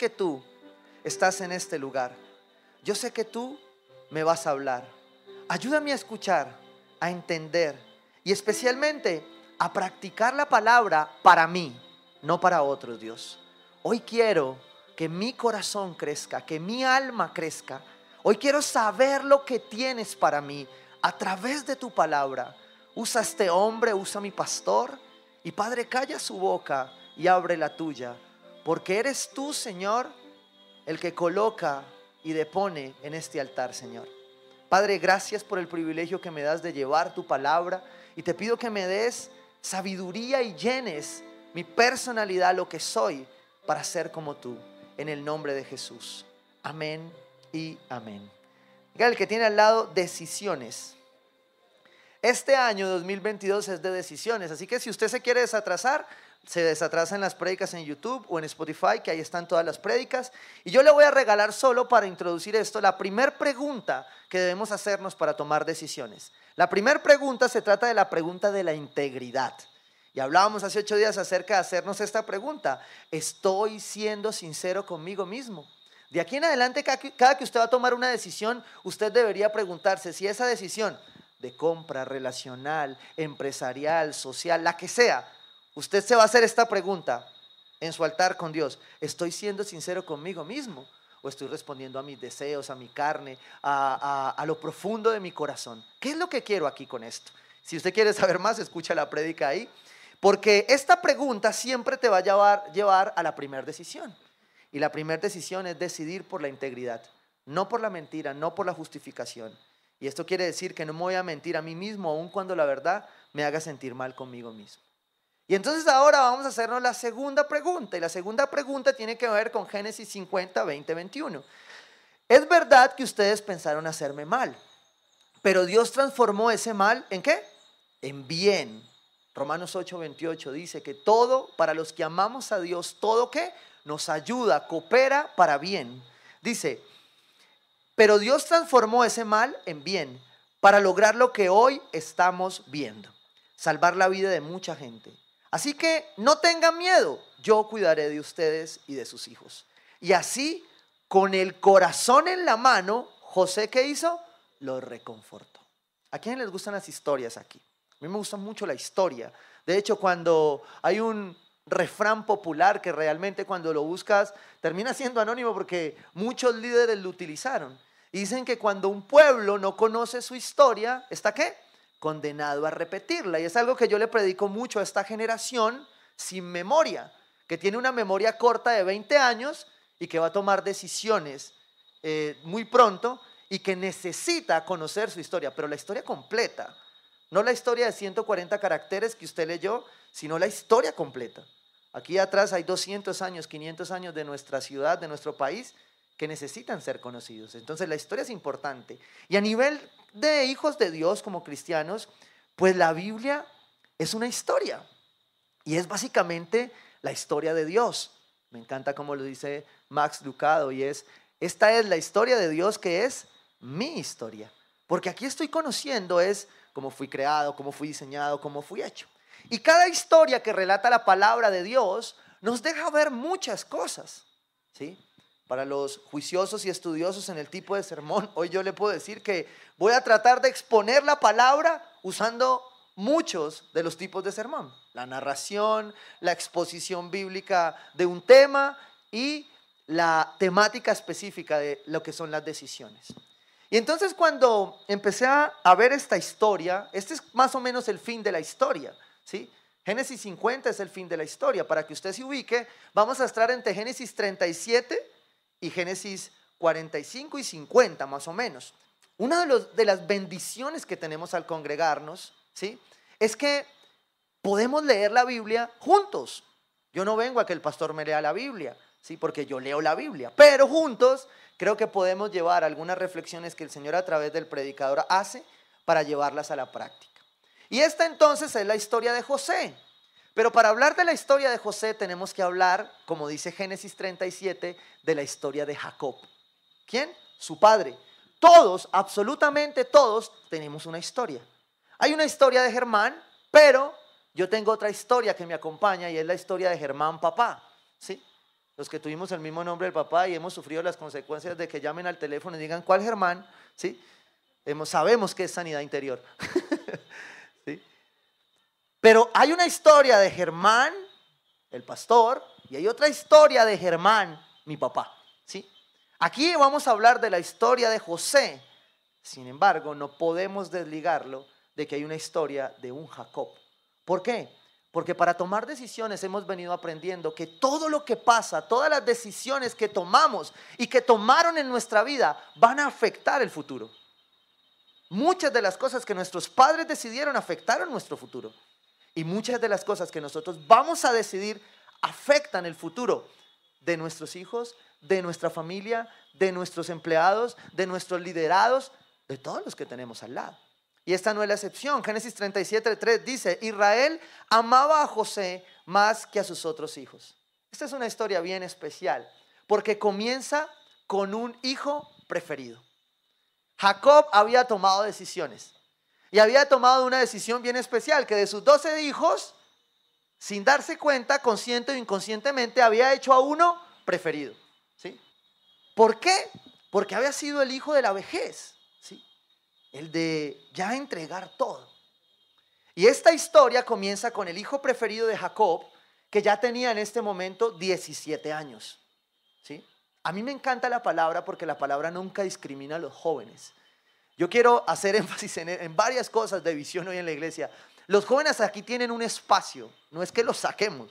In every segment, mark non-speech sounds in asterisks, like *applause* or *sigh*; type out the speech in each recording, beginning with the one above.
que tú estás en este lugar. Yo sé que tú me vas a hablar. Ayúdame a escuchar, a entender y especialmente a practicar la palabra para mí, no para otros, Dios. Hoy quiero que mi corazón crezca, que mi alma crezca. Hoy quiero saber lo que tienes para mí a través de tu palabra. Usa este hombre, usa mi pastor. Y Padre, calla su boca y abre la tuya. Porque eres tú, Señor, el que coloca y depone en este altar, Señor. Padre, gracias por el privilegio que me das de llevar tu palabra y te pido que me des sabiduría y llenes mi personalidad, lo que soy, para ser como tú, en el nombre de Jesús. Amén y amén. el que tiene al lado decisiones. Este año 2022 es de decisiones, así que si usted se quiere desatrasar, se desatrasan las prédicas en YouTube o en Spotify, que ahí están todas las prédicas. Y yo le voy a regalar solo para introducir esto la primera pregunta que debemos hacernos para tomar decisiones. La primera pregunta se trata de la pregunta de la integridad. Y hablábamos hace ocho días acerca de hacernos esta pregunta. ¿Estoy siendo sincero conmigo mismo? De aquí en adelante, cada que usted va a tomar una decisión, usted debería preguntarse si esa decisión de compra relacional, empresarial, social, la que sea, Usted se va a hacer esta pregunta en su altar con Dios. ¿Estoy siendo sincero conmigo mismo? ¿O estoy respondiendo a mis deseos, a mi carne, a, lo profundo de mi corazón? ¿Qué es lo que quiero aquí con esto? Si usted quiere saber más, escucha la prédica ahí. Porque esta pregunta siempre te va a llevar, llevar a la primera decisión. Y la primera decisión es decidir por la integridad, no por la mentira, no por la justificación. Y esto quiere decir que no me voy a mentir a mí mismo, aun cuando la verdad me haga sentir mal conmigo mismo. Y entonces ahora vamos a hacernos la segunda pregunta. Y la segunda pregunta tiene que ver con Génesis 50, 20, 21. Es verdad que ustedes pensaron hacerme mal, pero Dios transformó ese mal en qué? En bien. Romanos 8, 28 dice que todo, para los que amamos a Dios, todo que nos ayuda, coopera para bien. Dice, pero Dios transformó ese mal en bien para lograr lo que hoy estamos viendo, salvar la vida de mucha gente. Así que no tengan miedo, yo cuidaré de ustedes y de sus hijos. Y así, con el corazón en la mano, José, ¿qué hizo? Lo reconfortó. ¿A quién les gustan las historias aquí? A mí me gusta mucho la historia. De hecho, cuando hay un refrán popular que realmente cuando lo buscas termina siendo anónimo porque muchos líderes lo utilizaron. dicen que cuando un pueblo no conoce su historia, ¿está qué? Condenado a repetirla. Y es algo que yo le predico mucho a esta generación sin memoria, que tiene una memoria corta de 20 años y que va a tomar decisiones eh, muy pronto y que necesita conocer su historia, pero la historia completa, no la historia de 140 caracteres que usted leyó, sino la historia completa. Aquí atrás hay 200 años, 500 años de nuestra ciudad, de nuestro país, que necesitan ser conocidos. Entonces la historia es importante. Y a nivel de hijos de Dios como cristianos, pues la Biblia es una historia. Y es básicamente la historia de Dios. Me encanta como lo dice Max Lucado y es, esta es la historia de Dios que es mi historia. Porque aquí estoy conociendo es cómo fui creado, cómo fui diseñado, cómo fui hecho. Y cada historia que relata la palabra de Dios nos deja ver muchas cosas. ¿sí? Para los juiciosos y estudiosos en el tipo de sermón, hoy yo le puedo decir que voy a tratar de exponer la palabra usando muchos de los tipos de sermón. La narración, la exposición bíblica de un tema y la temática específica de lo que son las decisiones. Y entonces cuando empecé a, ver esta historia, este es más o menos el fin de la historia, ¿sí? Génesis 50 es el fin de la historia. Para que usted se ubique, vamos a estar entre Génesis 37 y Génesis 45 y 50 más o menos. Una de, de las bendiciones que tenemos al congregarnos, ¿sí? Es que podemos leer la Biblia juntos. Yo no vengo a que el pastor me lea la Biblia, ¿sí? Porque yo leo la Biblia, pero juntos creo que podemos llevar algunas reflexiones que el Señor a través del predicador hace para llevarlas a la práctica. Y esta entonces es la historia de José. Pero para hablar de la historia de José tenemos que hablar, como dice Génesis 37, de la historia de Jacob. ¿Quién? Su padre. Todos, absolutamente todos, tenemos una historia. Hay una historia de Germán, pero yo tengo otra historia que me acompaña y es la historia de Germán papá. ¿sí? Los que tuvimos el mismo nombre del papá y hemos sufrido las consecuencias de que llamen al teléfono y digan, ¿cuál Germán? ¿Sí? Hemos, sabemos que es sanidad interior. *laughs* Pero hay una historia de Germán, el pastor, y hay otra historia de Germán, mi papá. ¿Sí? Aquí vamos a hablar de la historia de José. Sin embargo, no podemos desligarlo de que hay una historia de un Jacob. ¿Por qué? Porque para tomar decisiones hemos venido aprendiendo que todo lo que pasa, todas las decisiones que tomamos y que tomaron en nuestra vida van a afectar el futuro. Muchas de las cosas que nuestros padres decidieron afectaron nuestro futuro. Y muchas de las cosas que nosotros vamos a decidir afectan el futuro de nuestros hijos, de nuestra familia, de nuestros empleados, de nuestros liderados, de todos los que tenemos al lado. Y esta no es la excepción. Génesis 37, 3 dice, Israel amaba a José más que a sus otros hijos. Esta es una historia bien especial, porque comienza con un hijo preferido. Jacob había tomado decisiones. Y había tomado una decisión bien especial, que de sus doce hijos, sin darse cuenta, consciente o inconscientemente, había hecho a uno preferido. ¿sí? ¿Por qué? Porque había sido el hijo de la vejez el de ya entregar todo. Y esta historia comienza con el hijo preferido de Jacob, que ya tenía en este momento 17 años. ¿sí? A mí me encanta la palabra porque la palabra nunca discrimina a los jóvenes. Yo quiero hacer énfasis en, varias cosas de visión hoy en la iglesia. Los jóvenes aquí tienen un espacio, no es que los saquemos,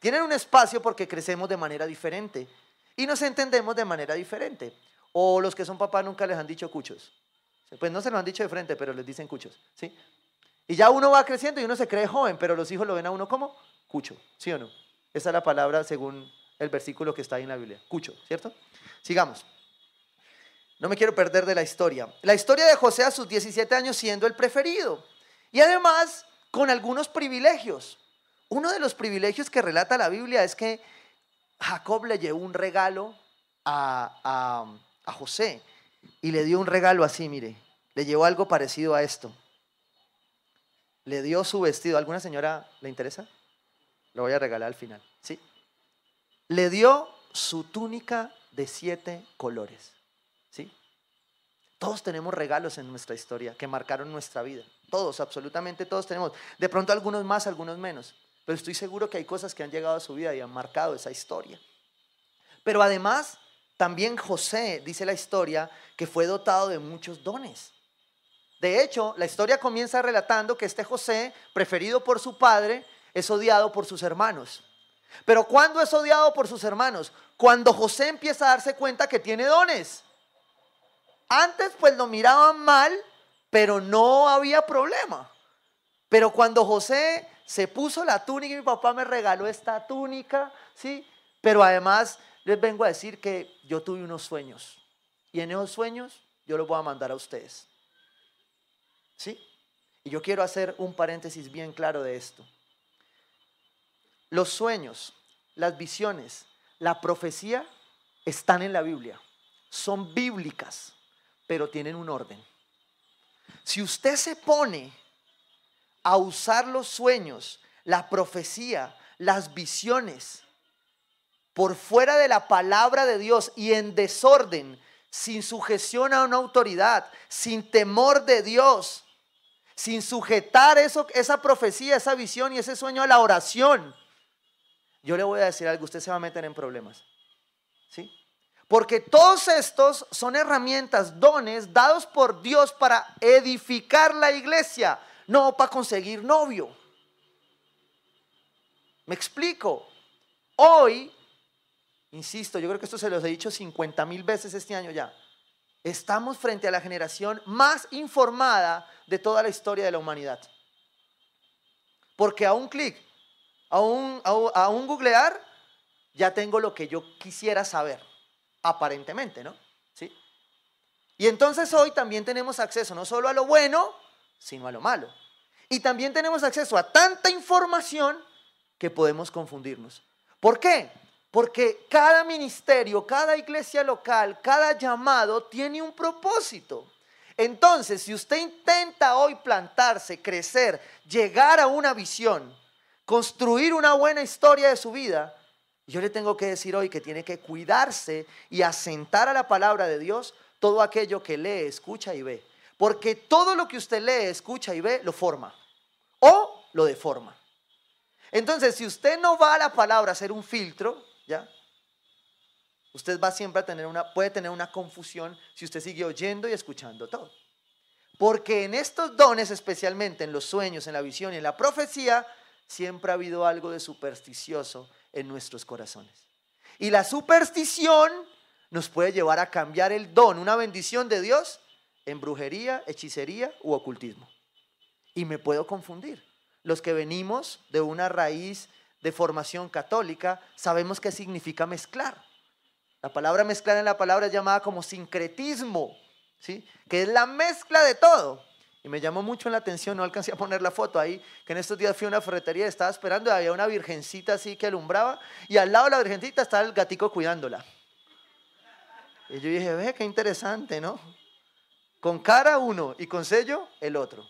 tienen un espacio porque crecemos de manera diferente y nos entendemos de manera diferente. O los que son papás nunca les han dicho cuchos. Pues no se lo han dicho de frente, pero les dicen cuchos, ¿sí? Y ya uno va creciendo y uno se cree joven, pero los hijos lo ven a uno como cucho, ¿sí o no? Esa es la palabra según el versículo que está ahí en la Biblia, cucho, ¿cierto? Sigamos. No me quiero perder de la historia. La historia de José a sus 17 años siendo el preferido. Y además con algunos privilegios. Uno de los privilegios que relata la Biblia es que Jacob le llevó un regalo a, a, José y le dio un regalo así, mire. Le llevó algo parecido a esto. Le dio su vestido. ¿Alguna señora le interesa? Lo voy a regalar al final. ¿Sí? Le dio su túnica de siete colores. ¿Sí? Todos tenemos regalos en nuestra historia que marcaron nuestra vida. Todos, absolutamente todos tenemos. De pronto algunos más, algunos menos. Pero estoy seguro que hay cosas que han llegado a su vida y han marcado esa historia. Pero además, también José, dice la historia, que fue dotado de muchos dones. De hecho, la historia comienza relatando que este José, preferido por su padre, es odiado por sus hermanos. Pero ¿cuándo es odiado por sus hermanos? Cuando José empieza a darse cuenta que tiene dones. Antes pues lo miraban mal, pero no había problema. Pero cuando José se puso la túnica y mi papá me regaló esta túnica, ¿sí? Pero además les vengo a decir que yo tuve unos sueños y en esos sueños yo los voy a mandar a ustedes. ¿Sí? Y yo quiero hacer un paréntesis bien claro de esto. Los sueños, las visiones, la profecía están en la Biblia. Son bíblicas, pero tienen un orden. Si usted se pone a usar los sueños, la profecía, las visiones, por fuera de la palabra de Dios y en desorden, sin sujeción a una autoridad, sin temor de Dios, sin sujetar eso, esa profecía, esa visión y ese sueño a la oración, yo le voy a decir algo, usted se va a meter en problemas. ¿Sí? Porque todos estos son herramientas, dones dados por Dios para edificar la iglesia, no para conseguir novio. Me explico. Hoy Insisto, yo creo que esto se los he dicho 50 mil veces este año ya. Estamos frente a la generación más informada de toda la historia de la humanidad. Porque a un clic, a un, a, un googlear, ya tengo lo que yo quisiera saber, aparentemente, ¿no? ¿Sí? Y entonces hoy también tenemos acceso no solo a lo bueno, sino a lo malo. Y también tenemos acceso a tanta información que podemos confundirnos. ¿Por qué? Porque cada ministerio, cada iglesia local, cada llamado tiene un propósito. Entonces, si usted intenta hoy plantarse, crecer, llegar a una visión, construir una buena historia de su vida, Yo le tengo que decir hoy que tiene que cuidarse y asentar a la palabra de Dios todo aquello que lee, escucha y ve. Porque todo lo que usted lee, escucha y ve, lo forma o lo deforma. Entonces, si usted no va a la palabra a hacer un filtro, ¿ya? Usted va siempre a tener una, puede tener una confusión si usted sigue oyendo y escuchando todo. Porque en estos dones, especialmente en los sueños, en la visión y en la profecía, siempre ha habido algo de supersticioso en nuestros corazones. Y la superstición nos puede llevar a cambiar el don, una bendición de Dios, en brujería, hechicería u ocultismo. Y me puedo confundir. Los que venimos de una raíz de formación católica sabemos qué significa mezclar. La palabra mezclar en la palabra es llamada como sincretismo, ¿sí? que es la mezcla de todo. Y me llamó mucho la atención, no alcancé a poner la foto ahí, que en estos días fui a una ferretería, estaba esperando y había una virgencita así que alumbraba y al lado de la virgencita estaba el gatico cuidándola. Y yo dije, ve, qué interesante, ¿no? Con cara uno y con sello el otro.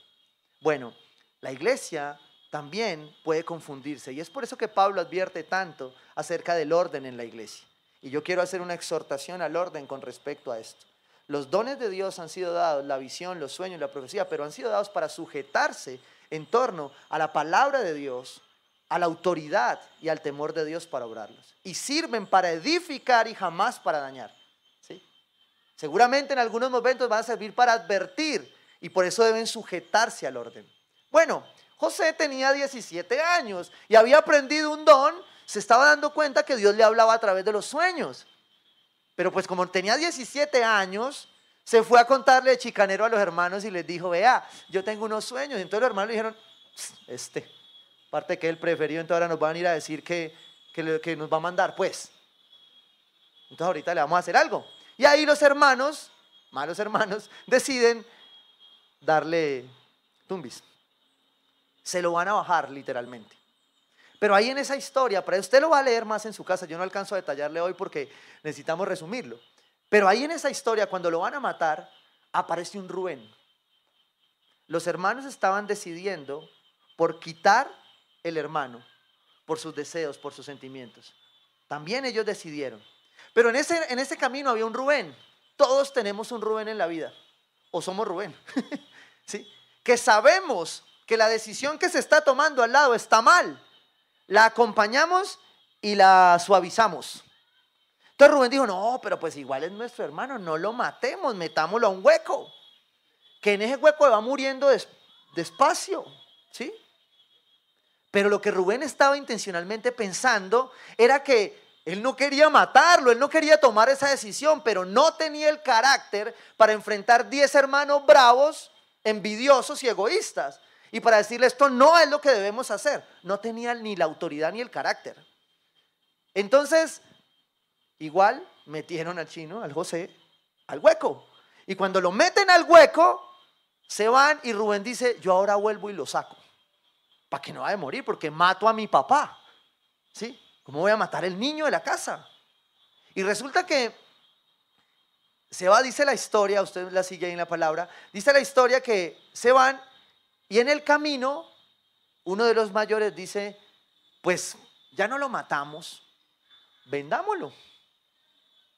Bueno, la iglesia también puede confundirse y es por eso que Pablo advierte tanto acerca del orden en la iglesia. Y yo quiero hacer una exhortación al orden con respecto a esto. Los dones de Dios han sido dados, la visión, los sueños, la profecía, pero han sido dados para sujetarse en torno a la palabra de Dios, a la autoridad y al temor de Dios para obrarlos. Y sirven para edificar y jamás para dañar. ¿sí? Seguramente en algunos momentos van a servir para advertir y por eso deben sujetarse al orden. Bueno, José tenía 17 años y había aprendido un don, se estaba dando cuenta que Dios le hablaba a través de los sueños. Pero pues como tenía 17 años, se fue a contarle de chicanero a los hermanos y les dijo, vea, yo tengo unos sueños. Y entonces los hermanos le dijeron, este, parte que él preferido, entonces ahora nos van a ir a decir que, que, que nos va a mandar, pues. Entonces ahorita le vamos a hacer algo. Y ahí los hermanos, malos hermanos, *laughs* deciden darle tumbis. Se lo van a bajar literalmente. Pero ahí en esa historia, para usted lo va a leer más en su casa, yo no alcanzo a detallarle hoy porque necesitamos resumirlo. Pero ahí en esa historia, cuando lo van a matar, aparece un Rubén. Los hermanos estaban decidiendo por quitar el hermano, por sus deseos, por sus sentimientos. También ellos decidieron. Pero en ese, en ese camino había un Rubén. Todos tenemos un Rubén en la vida. O somos Rubén. *laughs* ¿Sí? Que sabemos que la decisión que se está tomando al lado está mal la acompañamos y la suavizamos. Entonces Rubén dijo, no, pero pues igual es nuestro hermano, no lo matemos, metámoslo a un hueco. Que en ese hueco va muriendo despacio, ¿sí? Pero lo que Rubén estaba intencionalmente pensando era que él no quería matarlo, él no quería tomar esa decisión, pero no tenía el carácter para enfrentar 10 hermanos bravos, envidiosos y egoístas y para decirle esto no es lo que debemos hacer. No tenía ni la autoridad ni el carácter. Entonces, igual metieron al chino, al José, al hueco. Y cuando lo meten al hueco, se van y Rubén dice, yo ahora vuelvo y lo saco. Para que no vaya a morir, porque mato a mi papá. ¿Sí? ¿Cómo voy a matar el niño de la casa? Y resulta que se va, dice la historia, usted la sigue ahí en la palabra, dice la historia que se van y en el camino, uno de los mayores dice, pues ya no lo matamos, vendámoslo.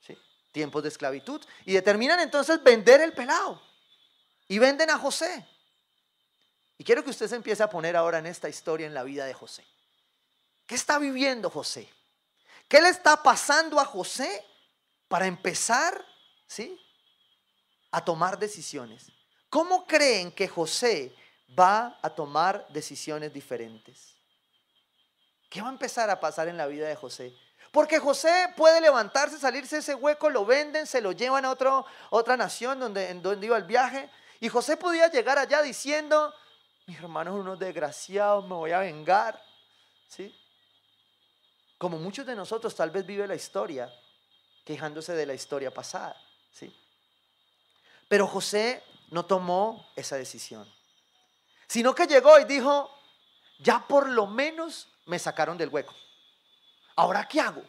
¿Sí? Tiempos de esclavitud. Y determinan entonces vender el pelado. Y venden a José. Y quiero que usted se empiece a poner ahora en esta historia en la vida de José. ¿Qué está viviendo José? ¿Qué le está pasando a José para empezar, ¿sí? a tomar decisiones? ¿Cómo creen que José va a tomar decisiones diferentes. ¿Qué va a empezar a pasar en la vida de José? Porque José puede levantarse, salirse de ese hueco, lo venden, se lo llevan a otro, otra nación donde, donde iba el viaje. Y José podía llegar allá diciendo, mis hermanos unos desgraciados, me voy a vengar. ¿Sí? Como muchos de nosotros tal vez vive la historia, quejándose de la historia pasada. ¿Sí? Pero José no tomó esa decisión sino que llegó y dijo, ya por lo menos me sacaron del hueco. ¿Ahora qué hago?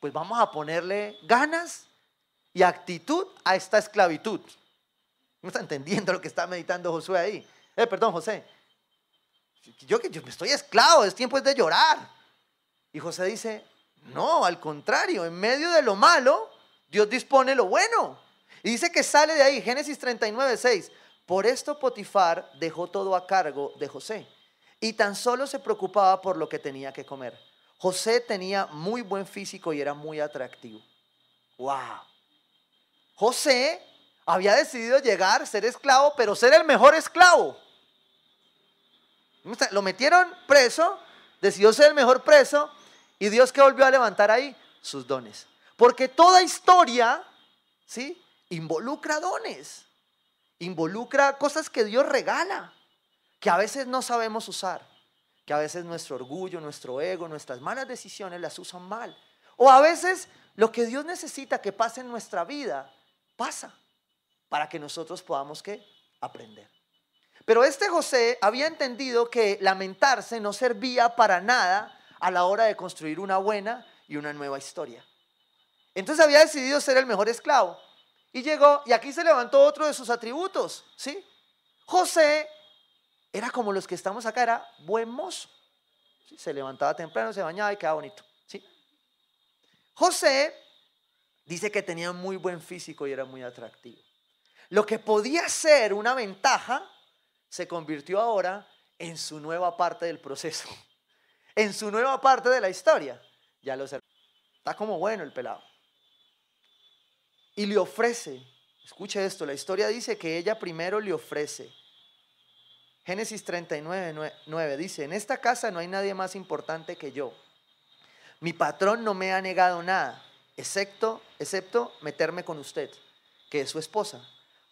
Pues vamos a ponerle ganas y actitud a esta esclavitud. ¿No está entendiendo lo que está meditando Josué ahí? Eh, perdón, José. Yo que yo me estoy esclavo, es tiempo de llorar. Y José dice, No, al contrario, en medio de lo malo, Dios dispone lo bueno. Y dice que sale de ahí, Génesis 39, 6. Por esto Potifar dejó todo a cargo de José y tan solo se preocupaba por lo que tenía que comer. José tenía muy buen físico y era muy atractivo. ¡Wow! José había decidido llegar, ser esclavo, pero ser el mejor esclavo. Lo metieron preso, decidió ser el mejor preso y Dios que volvió a levantar ahí sus dones. Porque toda historia, ¿sí? Involucra dones, involucra cosas que Dios regala, que a veces no sabemos usar, que a veces nuestro orgullo, nuestro ego, nuestras malas decisiones las usan mal. O a veces lo que Dios necesita que pase en nuestra vida, pasa, para que nosotros podamos ¿qué? aprender. Pero este José había entendido que lamentarse no servía para nada a la hora de construir una buena y una nueva historia. Entonces había decidido ser el mejor esclavo. Y llegó, y aquí se levantó otro de sus atributos, ¿sí? José era como los que estamos acá, era buen mozo. Se levantaba temprano, se bañaba y quedaba bonito, ¿sí? José dice que tenía muy buen físico y era muy atractivo. Lo que podía ser una ventaja se convirtió ahora en su nueva parte del proceso, *laughs* en su nueva parte de la historia. Ya lo sé. Está como bueno el pelado y le ofrece, escuche esto, la historia dice que ella primero le ofrece. Génesis 39, 9 dice, en esta casa no hay nadie más importante que yo. Mi patrón no me ha negado nada, excepto, excepto meterme con usted, que es su esposa.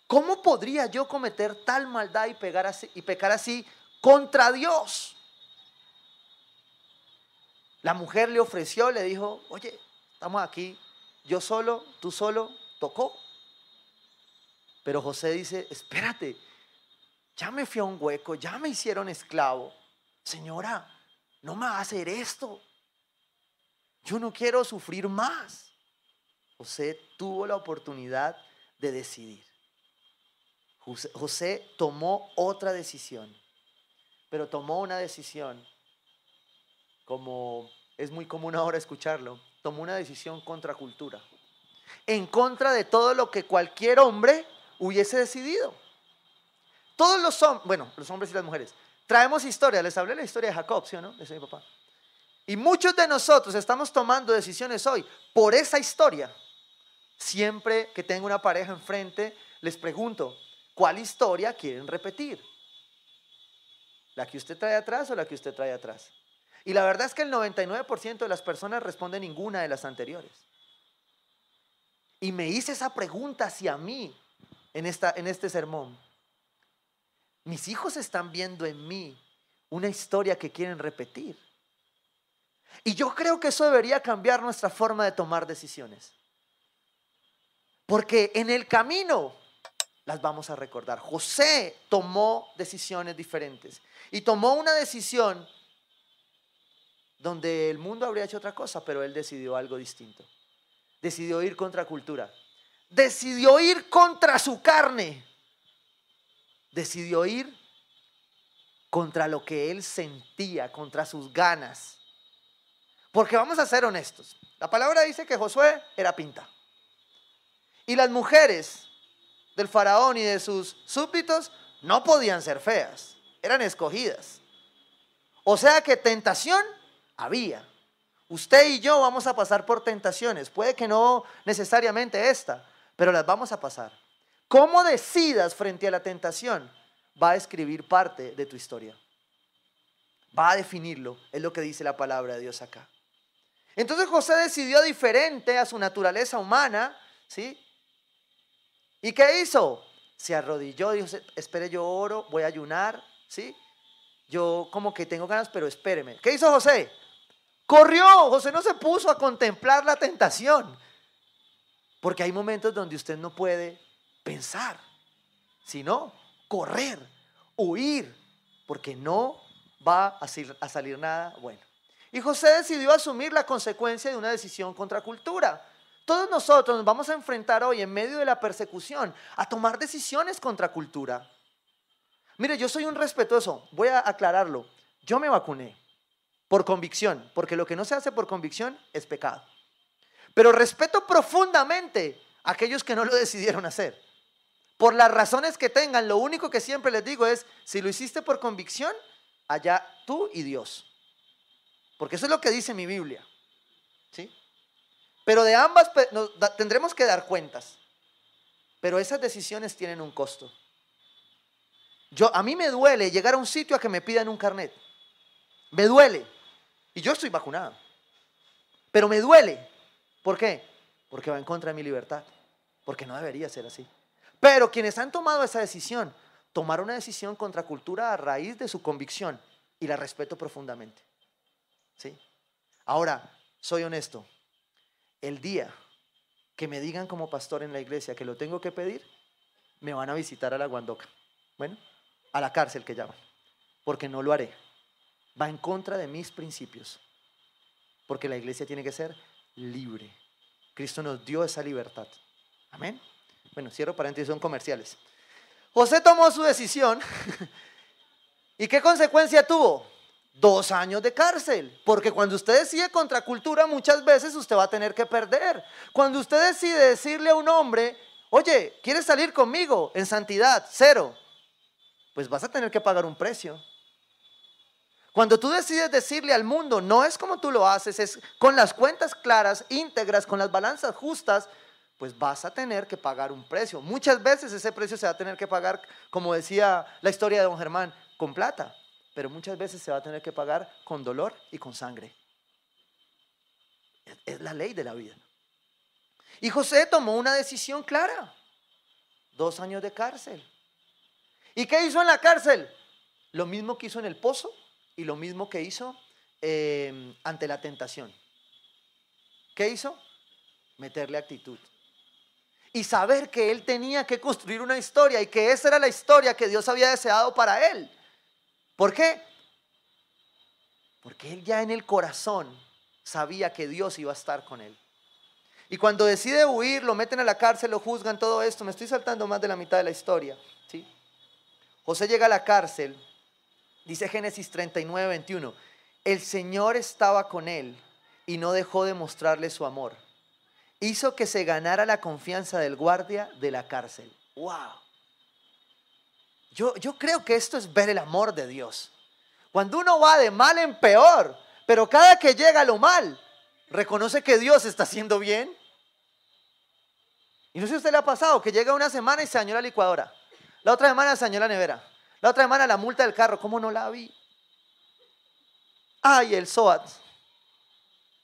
¿Cómo podría yo cometer tal maldad y, pegar así, y pecar así contra Dios? La mujer le ofreció, le dijo, oye, estamos aquí, yo solo, tú solo, tocó. Pero José dice, espérate, ya me fui a un hueco, ya me hicieron esclavo. Señora, no me va a hacer esto. Yo no quiero sufrir más. José tuvo la oportunidad de decidir. José, José, tomó otra decisión, pero tomó una decisión, como es muy común ahora escucharlo, tomó una decisión contra cultura en contra de todo lo que cualquier hombre hubiese decidido. Todos los hombres, bueno, los hombres y las mujeres, traemos historia. Les hablé la historia de Jacob, ¿sí o no? Ese mi papá. Y muchos de nosotros estamos tomando decisiones hoy por esa historia. Siempre que tengo una pareja enfrente, les pregunto, ¿cuál historia quieren repetir? ¿La que usted trae atrás o la que usted trae atrás? Y la verdad es que el 99% de las personas responde ninguna de las anteriores. Y me hice esa pregunta hacia mí en, esta, en este sermón. Mis hijos están viendo en mí una historia que quieren repetir. Y yo creo que eso debería cambiar nuestra forma de tomar decisiones. Porque en el camino las vamos a recordar. José tomó decisiones diferentes. Y tomó una decisión donde el mundo habría hecho otra cosa, pero él decidió algo distinto decidió ir contra cultura. Decidió ir contra su carne. Decidió ir contra lo que él sentía, contra sus ganas. Porque vamos a ser honestos. La palabra dice que Josué era pinta. Y las mujeres del faraón y de sus súbditos no podían ser feas, eran escogidas. O sea que tentación había. Usted y yo vamos a pasar por tentaciones. Puede que no necesariamente esta, pero las vamos a pasar. Cómo decidas frente a la tentación va a escribir parte de tu historia. Va a definirlo, es lo que dice la palabra de Dios acá. Entonces José decidió diferente a su naturaleza humana, ¿sí? ¿Y qué hizo? Se arrodilló, dijo, espere, yo oro, voy a ayunar, ¿sí? Yo como que tengo ganas, pero espéreme. ¿Qué hizo José? Corrió, José no se puso a contemplar la tentación. Porque hay momentos donde usted no puede pensar, sino correr, huir, porque no va a salir nada bueno. Y José decidió asumir la consecuencia de una decisión contra cultura. Todos nosotros nos vamos a enfrentar hoy en medio de la persecución a tomar decisiones contra cultura. Mire, yo soy un respetuoso, voy a aclararlo. Yo me vacuné por convicción, porque lo que no se hace por convicción es pecado. Pero respeto profundamente a aquellos que no lo *laughs* decidieron hacer. Por las razones que tengan, lo único que siempre les digo es, si lo hiciste por convicción, allá tú y Dios. Porque eso es lo que dice mi Biblia. ¿Sí? Pero de ambas tendremos que dar cuentas. Pero esas decisiones tienen un costo. Yo, a mí me duele llegar a un sitio a que me pidan un carnet. Me duele. Y yo estoy vacunado. Pero me duele. ¿Por qué? Porque va en contra de mi libertad. Porque no debería ser así. Pero quienes han tomado esa decisión, tomaron una decisión contra cultura a raíz de su convicción. Y la respeto profundamente. ¿Sí? Ahora, soy honesto. El día que me digan como pastor en la iglesia que lo tengo que pedir, me van a visitar a la Guandoca. Bueno, a la cárcel que llaman. Porque no lo haré va en contra de mis principios. Porque la iglesia tiene que ser libre. Cristo nos dio esa libertad. Amén. Bueno, cierro paréntesis, son comerciales. José tomó su decisión. *laughs* ¿Y qué consecuencia tuvo? Dos años de cárcel. Porque cuando usted decide contra cultura, muchas veces usted va a tener que perder. Cuando usted decide decirle a un hombre, oye, ¿quieres salir conmigo en santidad? Cero. Pues vas a tener que pagar un precio. Cuando tú decides decirle al mundo, no es como tú lo haces, es con las cuentas claras, íntegras, con las balanzas justas, pues vas a tener que pagar un precio. Muchas veces ese precio se va a tener que pagar, como decía la historia de don Germán, con plata, pero muchas veces se va a tener que pagar con dolor y con sangre. Es la ley de la vida. Y José tomó una decisión clara. Dos años de cárcel. ¿Y qué hizo en la cárcel? Lo mismo que hizo en el pozo y lo mismo que hizo em, ante la tentación. ¿Qué hizo? Meterle actitud. Y saber que él tenía que construir una historia y que esa era la historia que Dios había deseado para él. ¿Por qué? Porque él ya en el corazón sabía que Dios iba a estar con él. Y cuando decide huir, lo meten a la cárcel, lo juzgan, todo esto. Me estoy saltando más de la mitad de la historia. ¿sí? José llega a la cárcel Dice Génesis 39, 21, el Señor estaba con él y no dejó de mostrarle su amor. Hizo que se ganara la confianza del guardia de la cárcel. ¡Wow! Yo, yo creo que esto es ver el amor de Dios. Cuando uno va de mal en peor, pero cada que llega lo mal, reconoce que Dios está haciendo bien. Y no sé si a usted le ha pasado que llega una semana y se dañó la licuadora. La otra semana se dañó la nevera. La otra semana la multa del carro, ¿cómo no la vi? Ay, el SOAT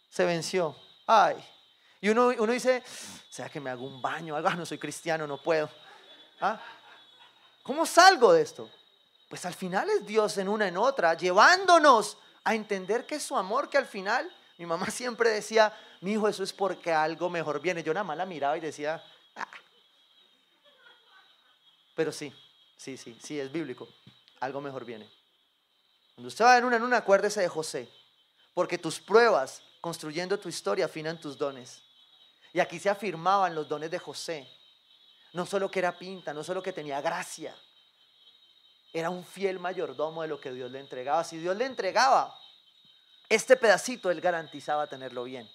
se venció. Ay. Y uno, uno dice, sea que me hago un baño? Algo, ah, no soy cristiano, no puedo. ¿Ah? ¿Cómo salgo de esto? Pues al final es Dios en una en otra, llevándonos a entender que es su amor, que al final, mi mamá *laughs* siempre decía, mi hijo, eso es porque algo mejor viene. Yo nada más la miraba y decía, ah". pero sí, Sí, sí, sí, es bíblico. Algo mejor viene. Cuando usted va en una en una, acuérdese de José. Porque tus pruebas, construyendo tu historia, afinan tus dones. Y aquí se afirmaban los dones de José. No solo que era pinta, no solo que tenía gracia. Era un fiel mayordomo de lo que Dios le entregaba. Si Dios le entregaba este pedacito, él garantizaba tenerlo bien.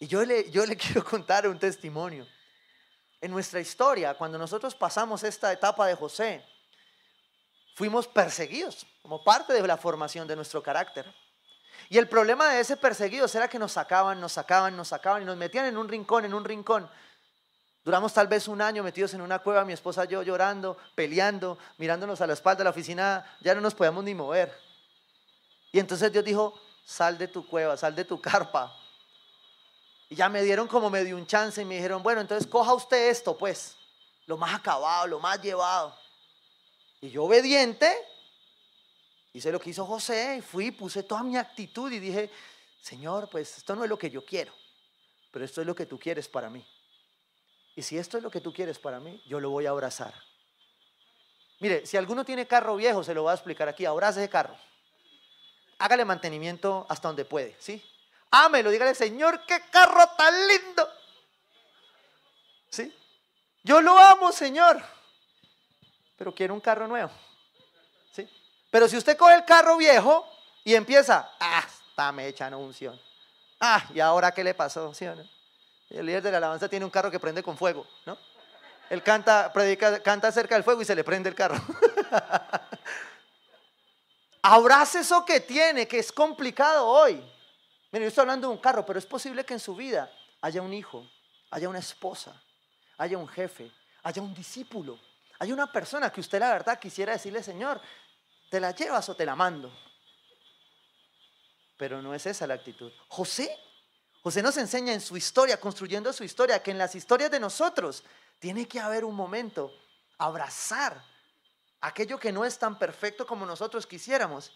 Y yo le, yo le *laughs* quiero contar un testimonio en nuestra historia, cuando nosotros pasamos esta etapa de José, fuimos perseguidos como parte de la formación de nuestro carácter. Y el problema de ese perseguidos era que nos sacaban, nos sacaban, nos sacaban y nos metían en un rincón, en un rincón. Duramos tal vez un año metidos en una cueva, mi esposa y yo llorando, peleando, mirándonos a la espalda de la oficina, ya no nos podíamos ni mover. Y entonces Dios dijo, sal de tu cueva, sal de tu carpa, y ya me dieron como medio un chance y me dijeron, bueno, entonces coja usted esto, pues, lo más acabado, lo más llevado. Y yo obediente, hice lo que hizo José, y fui, puse toda mi actitud y dije, Señor, pues esto no es lo que yo quiero, pero esto es lo que tú quieres para mí. Y si esto es lo que tú quieres para mí, yo lo voy a abrazar. Mire, si alguno tiene carro viejo, se lo voy a explicar aquí, abrace ese carro. Hágale mantenimiento hasta donde puede, ¿sí? Ámelo, dígale, Señor, qué carro tan lindo. ¿Sí? Yo lo amo, Señor. Pero quiero un carro nuevo. ¿Sí? Pero si usted coge el carro viejo Y empieza, está mecha, no unción. Ah, ¿y ahora qué le pasó? ¿Sí no? El líder de la alabanza tiene un carro que prende con fuego, ¿no? Él canta, predica, canta cerca del fuego y se le prende el carro. *laughs* Abrace eso que tiene, que es complicado hoy. Yo estoy hablando de un carro, pero es posible que en su vida haya un hijo, haya una esposa, haya un jefe, haya un discípulo, haya una persona que usted la verdad quisiera decirle, Señor, ¿te la llevas o te la mando? Pero no es esa la actitud. José, José nos enseña en su historia, construyendo su historia, que en las historias de nosotros tiene que haber un momento, abrazar aquello que no es tan perfecto como nosotros quisiéramos,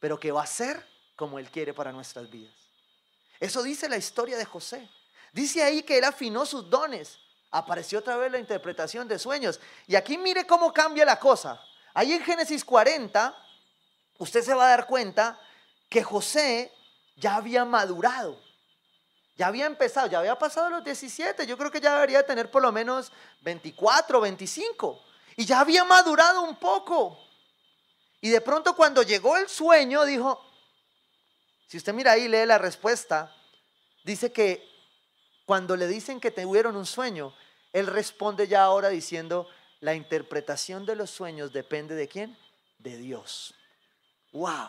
pero que va a ser como Él quiere para nuestras vidas. Eso dice la historia de José. Dice ahí que Él afinó sus dones. Apareció otra vez la interpretación de sueños. Y aquí mire cómo cambia la cosa. Ahí en Génesis 40, usted se va a dar cuenta que José ya había madurado. Ya había empezado, ya había pasado los 17. Yo creo que ya debería tener por lo menos 24, 25. Y ya había madurado un poco. Y de pronto cuando llegó el sueño, dijo, si usted mira ahí, lee la respuesta, dice que cuando le dicen que tuvieron un sueño, él responde ya ahora diciendo, la interpretación de los sueños depende de quién? De Dios. ¡Wow!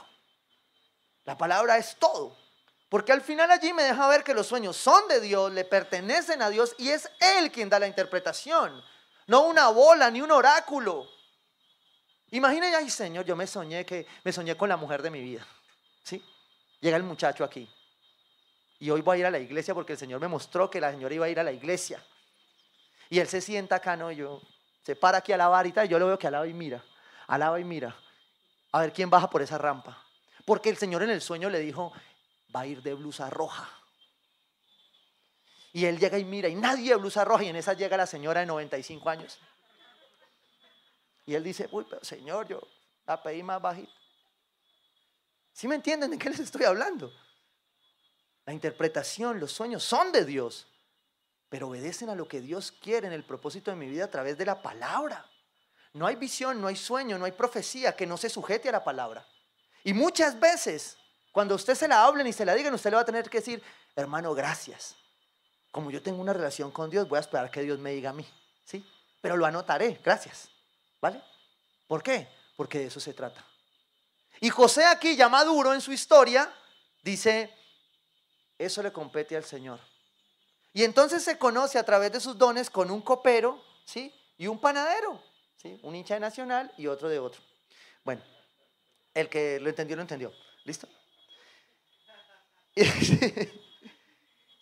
La palabra es todo. Porque al final allí me deja ver que los sueños son de Dios, le pertenecen a Dios y es Él quien da la interpretación no una bola ni un oráculo. Imagina, ay Señor, yo me soñé que me soñé con la mujer de mi vida. ¿Sí? Llega el muchacho aquí. Y hoy voy a ir a la iglesia porque el Señor me mostró que la señora iba a ir a la iglesia. Y él se sienta acá, ¿no? Yo se para aquí a la varita y yo lo veo que alaba y mira, alaba y mira. A ver quién baja por esa rampa. Porque el Señor en el sueño le dijo, va a ir de blusa roja. Y él llega y mira, y nadie de blusa roja, y en esa llega la señora de 95 años. Y él dice, uy, pero señor, yo la pedí más bajita. ¿Sí me entienden de qué les estoy hablando? La interpretación, los sueños son de Dios, pero obedecen a lo que Dios quiere en el propósito de mi vida a través de la palabra. No hay visión, no hay sueño, no hay profecía que no se sujete a la palabra. Y muchas veces, cuando usted se la hablen y se la digan, usted le va a tener que decir, hermano, gracias como yo tengo una relación con Dios, voy a esperar que Dios me diga a mí, ¿sí? Pero lo anotaré, gracias, ¿vale? ¿Por qué? Porque de eso se trata. Y José aquí, ya maduro en su historia, dice, eso le compete al Señor. Y entonces se conoce a través de sus dones con un copero, ¿sí? Y un panadero, ¿sí? Un hincha de Nacional y otro de otro. Bueno, el que lo entendió, lo entendió. ¿Listo? *laughs*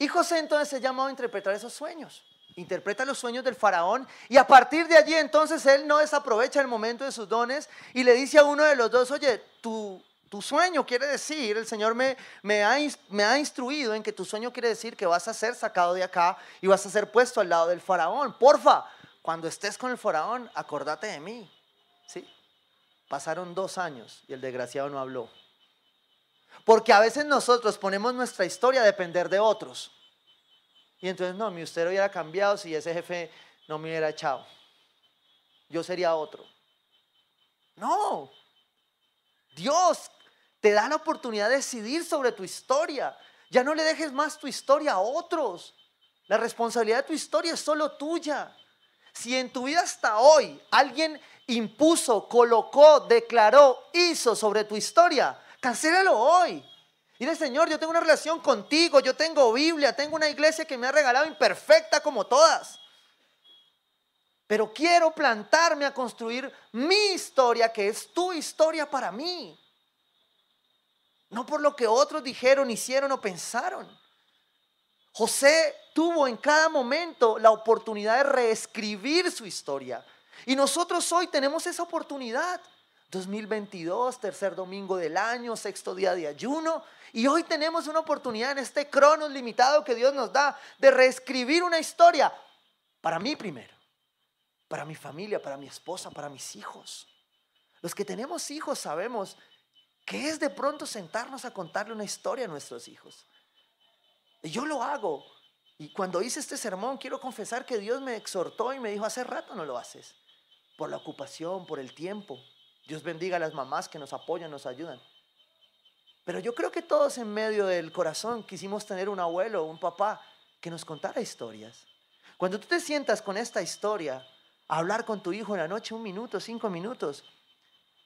Y José entonces se llamó a interpretar esos sueños. Interpreta los sueños del faraón y a partir de allí entonces él no desaprovecha el momento de sus dones y le dice a uno de los dos, oye, tu, tu sueño quiere decir, el Señor me, me, ha, me ha instruido en que tu sueño quiere decir que vas a ser sacado de acá y vas a ser puesto al lado del faraón. Porfa, cuando estés con el faraón, acordate de mí. ¿Sí? Pasaron dos años y el desgraciado no habló. Porque a veces nosotros ponemos nuestra historia a depender de otros. Y entonces, no, mi usted hubiera cambiado si ese jefe no me hubiera echado. Yo sería otro. No. Dios te da la oportunidad de decidir sobre tu historia. Ya no le dejes más tu historia a otros. La responsabilidad de tu historia es solo tuya. Si en tu vida hasta hoy alguien impuso, colocó, declaró, hizo sobre tu historia, Cancélalo hoy. Dile, Señor, yo tengo una relación contigo, yo tengo Biblia, tengo una iglesia que me ha regalado imperfecta como todas. Pero quiero plantarme a construir mi historia, que es tu historia para mí. No por lo que otros dijeron, hicieron o pensaron. José tuvo en cada momento la oportunidad de reescribir su historia. Y nosotros hoy tenemos esa oportunidad. 2022, tercer domingo del año, sexto día de ayuno. Y hoy tenemos una oportunidad en este cronos limitado que Dios nos da de reescribir una historia para mí primero, para mi familia, para mi esposa, para mis hijos. Los que tenemos hijos sabemos que es de pronto sentarnos a contarle una historia a nuestros hijos. Y yo lo hago. Y cuando hice este sermón, quiero confesar que Dios me exhortó y me dijo, hace rato no lo haces, por la ocupación, por el tiempo. Dios bendiga a las mamás que nos apoyan, nos ayudan. Pero yo creo que todos en medio del corazón quisimos tener un abuelo, un papá que nos contara historias. Cuando tú te sientas con esta historia, a hablar con tu hijo en la noche un minuto, cinco minutos,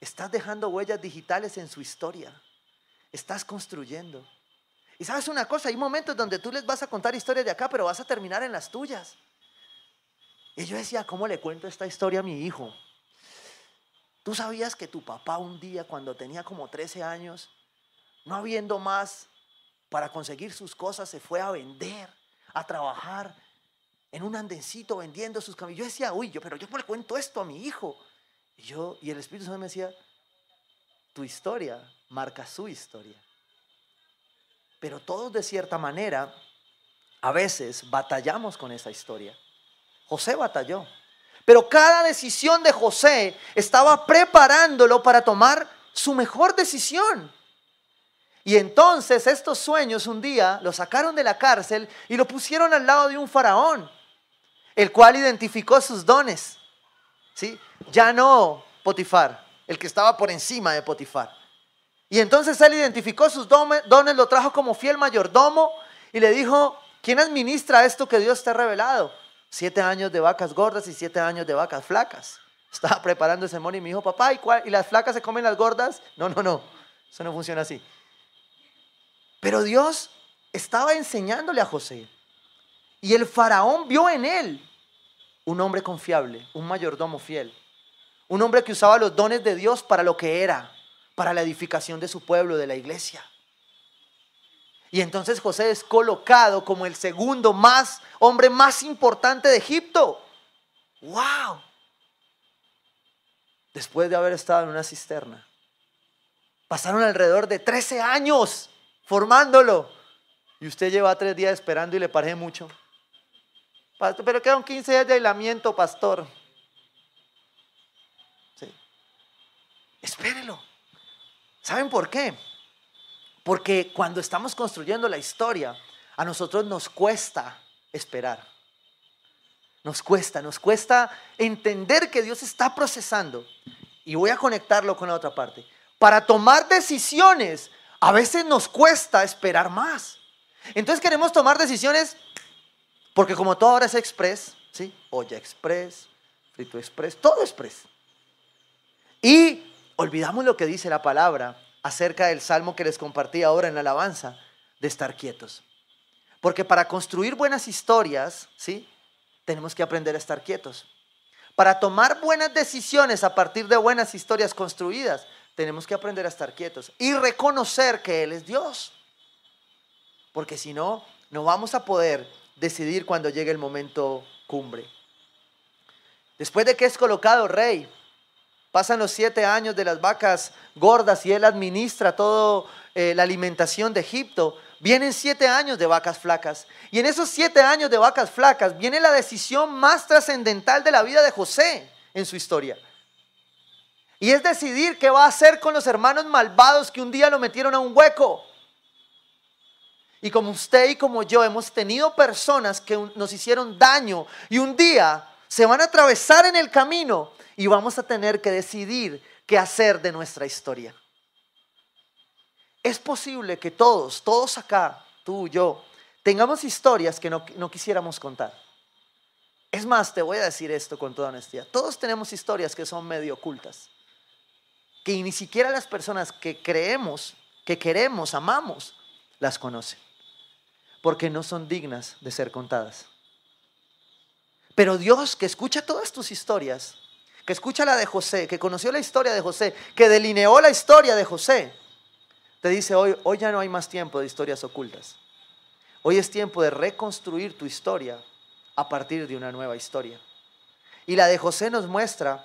estás dejando huellas digitales en su historia. Estás construyendo. Y sabes una cosa, hay momentos donde tú les vas a contar historias de acá, pero vas a terminar en las tuyas. Y yo decía, ¿cómo le cuento esta historia a mi hijo? ¿Tú sabías que tu papá un día, cuando tenía como 13 años, no habiendo más para conseguir sus cosas, se fue a vender, a trabajar en un andencito vendiendo sus camisas? Yo decía, uy, yo, pero yo le cuento esto a mi hijo. Y yo, y el Espíritu Santo me decía, tu historia marca su historia. Pero todos de cierta manera, a veces batallamos con esa historia. José batalló. Pero cada decisión de José estaba preparándolo para tomar su mejor decisión. Y entonces estos sueños un día lo sacaron de la cárcel y lo pusieron al lado de un faraón, el cual identificó sus dones. ¿Sí? Ya no Potifar, el que estaba por encima de Potifar. Y entonces él identificó sus dones, lo trajo como fiel mayordomo y le dijo, ¿quién administra esto que Dios te ha revelado? Siete años de vacas gordas y siete años de vacas flacas. Estaba preparando ese money y me dijo, papá, ¿y, ¿y las flacas se comen las gordas? No, no, no, eso no funciona así. Pero Dios estaba enseñándole a José. Y el faraón vio en él un hombre confiable, un mayordomo fiel. Un hombre que usaba los dones de Dios para lo que era, para la edificación de su pueblo, de la iglesia. Y entonces José es colocado como el segundo más hombre más importante de Egipto. ¡Wow! Después de haber estado en una cisterna. Pasaron alrededor de 13 años formándolo. Y usted lleva tres días esperando y le parece mucho. Pastor, pero quedan 15 días de aislamiento, pastor. Sí. Espérelo. ¿Saben por qué? Porque cuando estamos construyendo la historia, a nosotros nos cuesta esperar. Nos cuesta, nos cuesta entender que Dios está procesando. Y voy a conectarlo con la otra parte. Para tomar decisiones, a veces nos cuesta esperar más. Entonces queremos tomar decisiones porque como todo ahora es express, ¿sí? Olla express, frito express, todo express. Y olvidamos lo que dice la palabra acerca del salmo que les compartí ahora en la alabanza, de estar quietos. Porque para construir buenas historias, ¿sí? Tenemos que aprender a estar quietos. Para tomar buenas decisiones a partir de buenas historias construidas, tenemos que aprender a estar quietos y reconocer que Él es Dios. Porque si no, no vamos a poder decidir cuando llegue el momento cumbre. Después de que es colocado rey, pasan los siete años de las vacas gordas y él administra toda eh, la alimentación de Egipto. Vienen siete años de vacas flacas. Y en esos siete años de vacas flacas viene la decisión más trascendental de la vida de José en su historia. Y es decidir qué va a hacer con los hermanos malvados que un día lo metieron a un hueco. Y como usted y como yo hemos tenido personas que nos hicieron daño y un día se van a atravesar en el camino y vamos a tener que decidir qué hacer de nuestra historia. Es posible que todos, todos acá, tú, yo, tengamos historias que no, no quisiéramos contar. Es más, te voy a decir esto con toda honestidad. Todos tenemos historias que son medio ocultas, que ni siquiera las personas que creemos, que queremos, amamos, las conocen porque no son dignas de ser contadas. Pero Dios que escucha todas tus historias, que escucha la de José, que conoció la historia de José, que delineó la historia de José, te dice hoy, hoy ya no hay más tiempo de historias ocultas. Hoy es tiempo de reconstruir tu historia a partir de una nueva historia. Y la de José nos muestra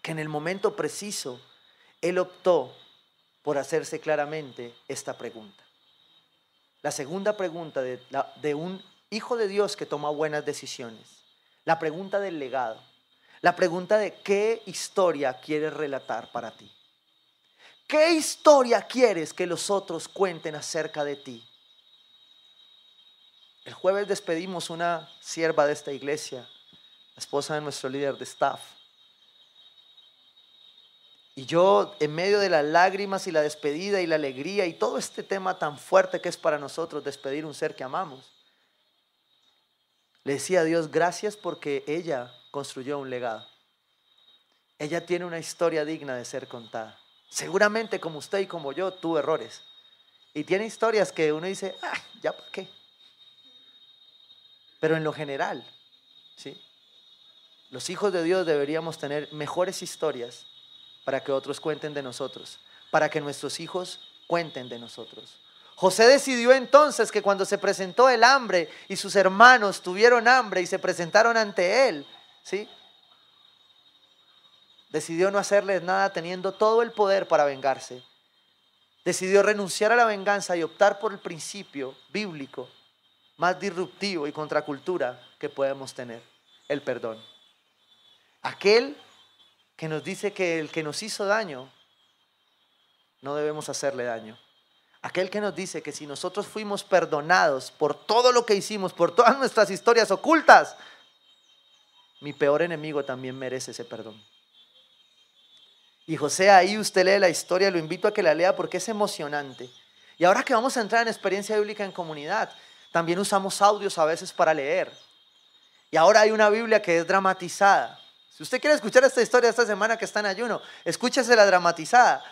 que en el momento preciso él optó por hacerse claramente esta pregunta. La segunda pregunta de, un hijo de Dios que toma buenas decisiones. La pregunta del legado. La pregunta de qué historia quieres relatar para ti. ¿Qué historia quieres que los otros cuenten acerca de ti? El jueves despedimos una sierva de esta iglesia, la esposa de nuestro líder de staff. Y yo, en medio de las lágrimas y la despedida y la alegría y todo este tema tan fuerte que es para nosotros despedir un ser que amamos, le decía a Dios, gracias porque ella construyó un legado. Ella tiene una historia digna de ser contada. Seguramente como usted y como yo tuvo errores. Y tiene historias que uno dice, ah, ya para qué. Pero en lo general, ¿sí? Los hijos de Dios deberíamos tener mejores historias para que otros cuenten de nosotros, para que nuestros hijos cuenten de nosotros. José decidió entonces que cuando se presentó el hambre y sus hermanos tuvieron hambre y se presentaron ante él, ¿sí? Decidió no hacerles nada teniendo todo el poder para vengarse. Decidió renunciar a la venganza y optar por el principio bíblico más disruptivo y contracultura que podemos tener, el perdón. Aquel que nos dice que el que nos hizo daño, no debemos hacerle daño. Aquel que nos dice que si nosotros fuimos perdonados por todo lo que hicimos, por todas nuestras historias ocultas, mi peor enemigo también merece ese perdón. Y José, ahí usted lee la historia, lo invito a que la lea porque es emocionante. Y ahora que vamos a entrar en experiencia bíblica en comunidad, también usamos audios a veces para leer. Y ahora hay una Biblia que es dramatizada. Si usted quiere escuchar esta historia esta semana que está en ayuno, escúchese la dramatizada.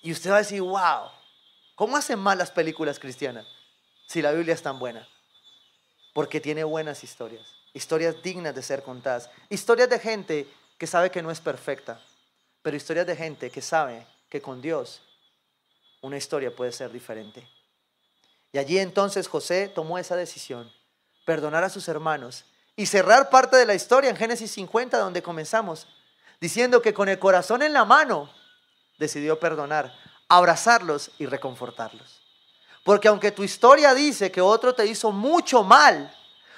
Y usted va a decir, wow, ¿cómo hacen mal las películas cristianas si la Biblia es tan buena? Porque tiene buenas historias, historias dignas de ser contadas, historias de gente que sabe que no es perfecta, pero historias de gente que sabe que con Dios una historia puede ser diferente. Y allí entonces José tomó esa decisión, perdonar a sus hermanos y cerrar parte de la historia en Génesis 50 donde comenzamos, diciendo que con el corazón en la mano decidió perdonar, abrazarlos y reconfortarlos. Porque aunque tu historia dice que otro te hizo mucho mal,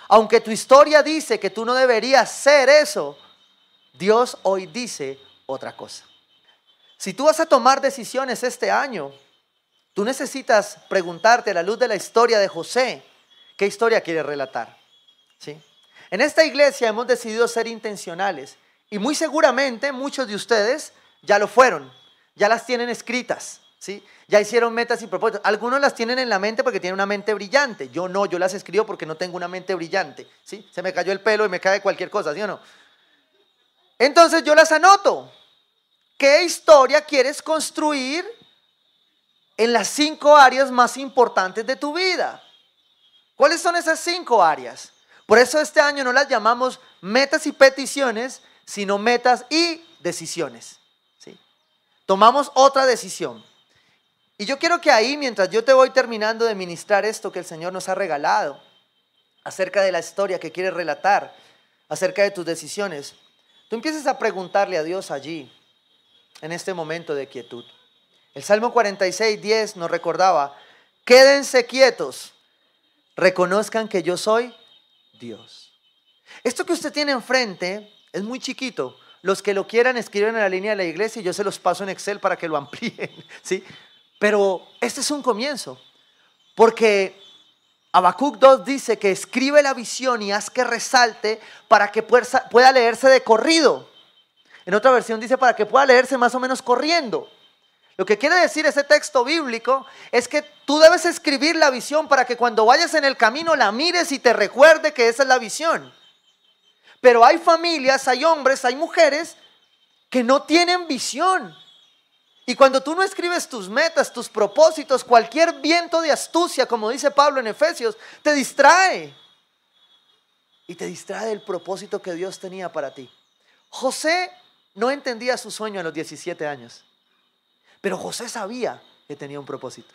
aunque tu historia dice que tú no deberías ser eso, Dios hoy dice otra cosa. Si tú vas a tomar decisiones este año, tú necesitas preguntarte a la luz de la historia de José, ¿qué historia quieres relatar? ¿Sí? En esta iglesia hemos decidido ser intencionales y muy seguramente muchos de ustedes ya lo fueron, ya las tienen escritas, ¿sí? Ya hicieron metas y propósitos. Algunos las tienen en la mente porque tienen una mente brillante. Yo no, yo las escribo porque no tengo una mente brillante, ¿sí? Se me cayó el pelo y me cae cualquier cosa, ¿sí o no? Entonces yo las anoto. ¿Qué historia quieres construir en las cinco áreas más importantes de tu vida? ¿Cuáles son esas cinco áreas? Por eso este año no las llamamos metas y peticiones, sino metas y decisiones. ¿sí? Tomamos otra decisión. Y yo quiero que ahí, mientras yo te voy terminando de ministrar esto que el Señor nos ha regalado, acerca de la historia que quieres relatar, acerca de tus decisiones, tú empieces a preguntarle a Dios allí, en este momento de quietud. El Salmo 46, 10 nos recordaba, quédense quietos, reconozcan que yo soy Dios. Esto que usted tiene enfrente es muy chiquito. Los que lo quieran escriben en la línea de la iglesia y yo se los paso en Excel para que lo amplíen, *laughs* ¿sí? Pero este es un comienzo, porque Habacuc 2 dice que escribe la visión y haz que resalte para que pueda leerse de corrido. En otra versión dice para que pueda leerse más o menos corriendo. Lo que quiere decir ese texto bíblico es que tú debes escribir la visión para que cuando vayas en el camino la mires y te recuerde que esa es la visión. Pero hay familias, hay hombres, hay mujeres que no tienen visión. Y cuando tú no escribes tus metas, tus propósitos, cualquier viento de astucia, como dice Pablo en Efesios, te distrae. Y te distrae del propósito que Dios tenía para ti. José no entendía su sueño a los 17 años. Pero José sabía que tenía un propósito.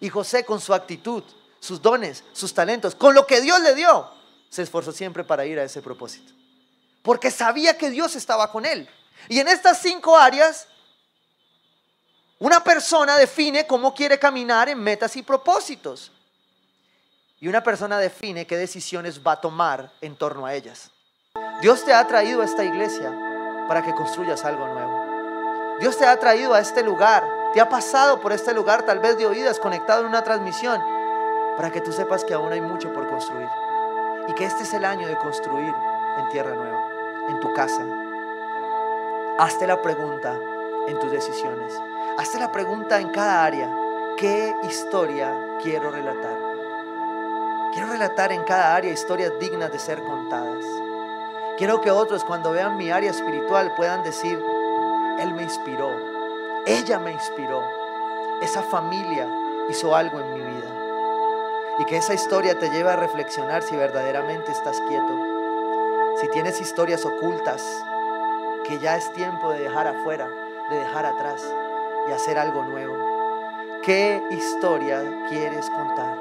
Y José con su actitud, sus dones, sus talentos, con lo que Dios le dio, se esforzó siempre para ir a ese propósito. Porque sabía que Dios estaba con él. Y en estas cinco áreas, una persona define cómo quiere caminar en metas y propósitos. Y una persona define qué decisiones va a tomar en torno a ellas. Dios te ha traído a esta iglesia para que construyas algo nuevo. Dios te ha traído a este lugar, te ha pasado por este lugar, tal vez de oídas, conectado en una transmisión, para que tú sepas que aún hay mucho por construir. Y que este es el año de construir en tierra nueva, en tu casa. Hazte la pregunta, en tus decisiones. Hazte la pregunta en cada área, ¿qué historia quiero relatar? Quiero relatar en cada área historias dignas de ser contadas. Quiero que otros cuando vean mi área espiritual puedan decir, Él me inspiró, ella me inspiró, esa familia hizo algo en mi vida. Y que esa historia te lleve a reflexionar si verdaderamente estás quieto, si tienes historias ocultas que ya es tiempo de dejar afuera, de dejar atrás y hacer algo nuevo. ¿Qué historia quieres contar?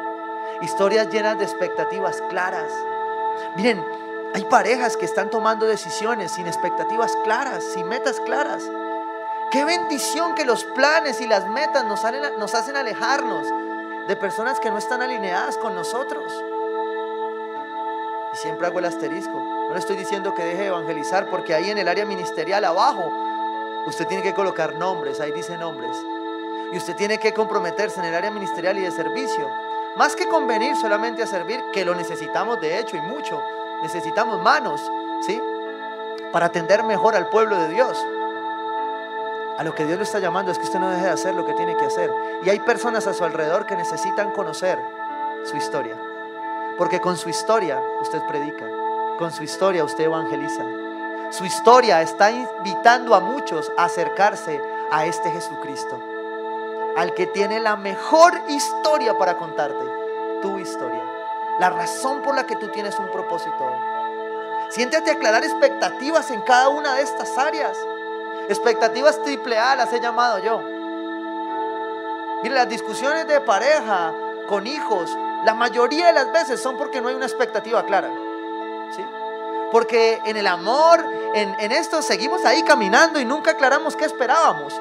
Historias llenas de expectativas claras. Miren, hay parejas que están tomando decisiones sin expectativas claras, sin metas claras. Qué bendición que los planes y las metas nos, nos hacen alejarnos de personas que no están alineadas con nosotros. Y siempre hago el asterisco. No le estoy diciendo que deje de evangelizar porque ahí en el área ministerial abajo usted tiene que colocar nombres, ahí dice nombres. Y usted tiene que comprometerse en el área ministerial y de servicio. Más que convenir solamente a servir, que lo necesitamos de hecho y mucho. Necesitamos manos, ¿sí? Para atender mejor al pueblo de Dios. A lo que Dios le está llamando es que usted no deje de hacer lo que tiene que hacer. Y hay personas a su alrededor que necesitan conocer su historia. Porque con su historia usted predica. Con su historia usted evangeliza. Su historia está invitando a muchos a acercarse a este Jesucristo. Al que tiene la mejor historia para contarte. Tu historia. La razón por la que tú tienes un propósito. Siéntate a aclarar expectativas en cada una de estas áreas. Expectativas triple A las he llamado yo. Mire, las discusiones de pareja con hijos, la mayoría de las veces son porque no hay una expectativa clara. ¿sí? Porque en el amor, en, en esto, seguimos ahí caminando y nunca aclaramos qué esperábamos.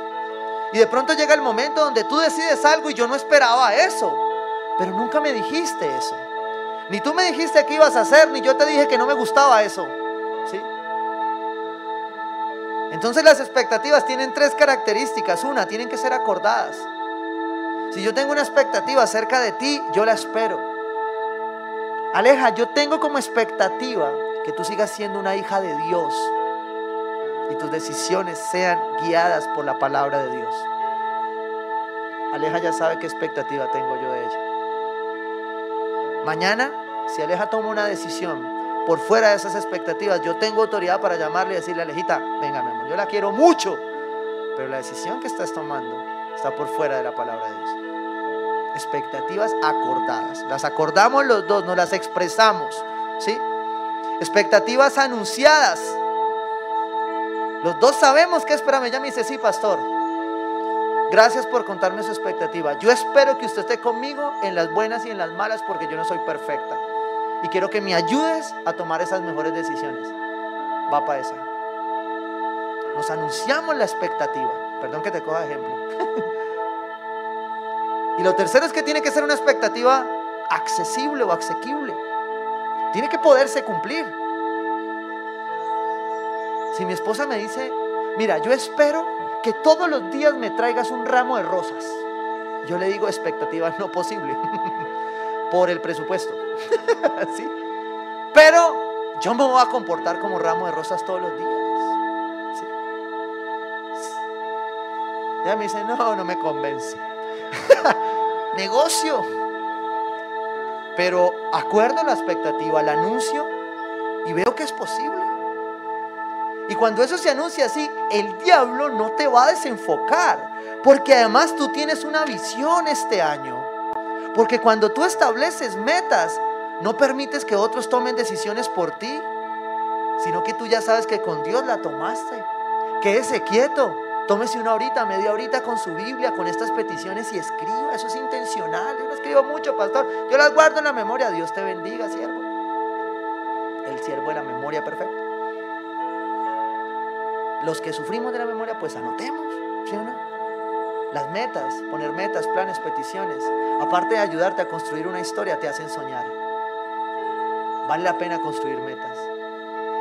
Y de pronto llega el momento donde tú decides algo y yo no esperaba eso. Pero nunca me dijiste eso. Ni tú me dijiste qué ibas a hacer, ni yo te dije que no me gustaba eso. Entonces las expectativas tienen tres características. Una, tienen que ser acordadas. Si yo tengo una expectativa acerca de ti, yo la espero. Aleja, yo tengo como expectativa que tú sigas siendo una hija de Dios y tus decisiones sean guiadas por la palabra de Dios. Aleja ya sabe qué expectativa tengo yo de ella. Mañana, si Aleja toma una decisión por fuera de esas expectativas, yo tengo autoridad para llamarle y decirle, Alejita, venga yo la quiero mucho, pero la decisión que estás tomando está por fuera de la palabra de Dios. Expectativas acordadas. Las acordamos los dos, nos las expresamos. ¿Sí? Expectativas anunciadas. Los dos sabemos qué espera. Me llama y dice, sí, pastor. Gracias por contarme su expectativa. Yo espero que usted esté conmigo en las buenas y en las malas porque yo no soy perfecta. Y quiero que me ayudes a tomar esas mejores decisiones. Va para esa. Nos anunciamos la expectativa. Perdón que te coja ejemplo. *laughs* y lo tercero es que tiene que ser una expectativa accesible o asequible. Tiene que poderse cumplir. Si mi esposa me dice, mira, yo espero que todos los días me traigas un ramo de rosas. Yo le digo expectativa no posible *laughs* por el presupuesto. *laughs* ¿Sí? Pero yo me voy a comportar como ramo de rosas todos los días. Ella me dice, no, no me convence. *laughs* Negocio. Pero acuerdo la expectativa, la anuncio y veo que es posible. Y cuando eso se anuncia así, el diablo no te va a desenfocar. Porque además tú tienes una visión este año. Porque cuando tú estableces metas, no permites que otros tomen decisiones por ti, sino que tú ya sabes que con Dios la tomaste. Quédese quieto, tómese una horita, media horita con su Biblia, con estas peticiones y escriba. Eso es intencional. Yo no escribo mucho, pastor. Yo las guardo en la memoria. Dios te bendiga, siervo. El siervo de la memoria perfecta. Los que sufrimos de la memoria, pues anotemos, ¿sí o no? Las metas, poner metas, planes, peticiones, aparte de ayudarte a construir una historia, te hacen soñar. Vale la pena construir metas.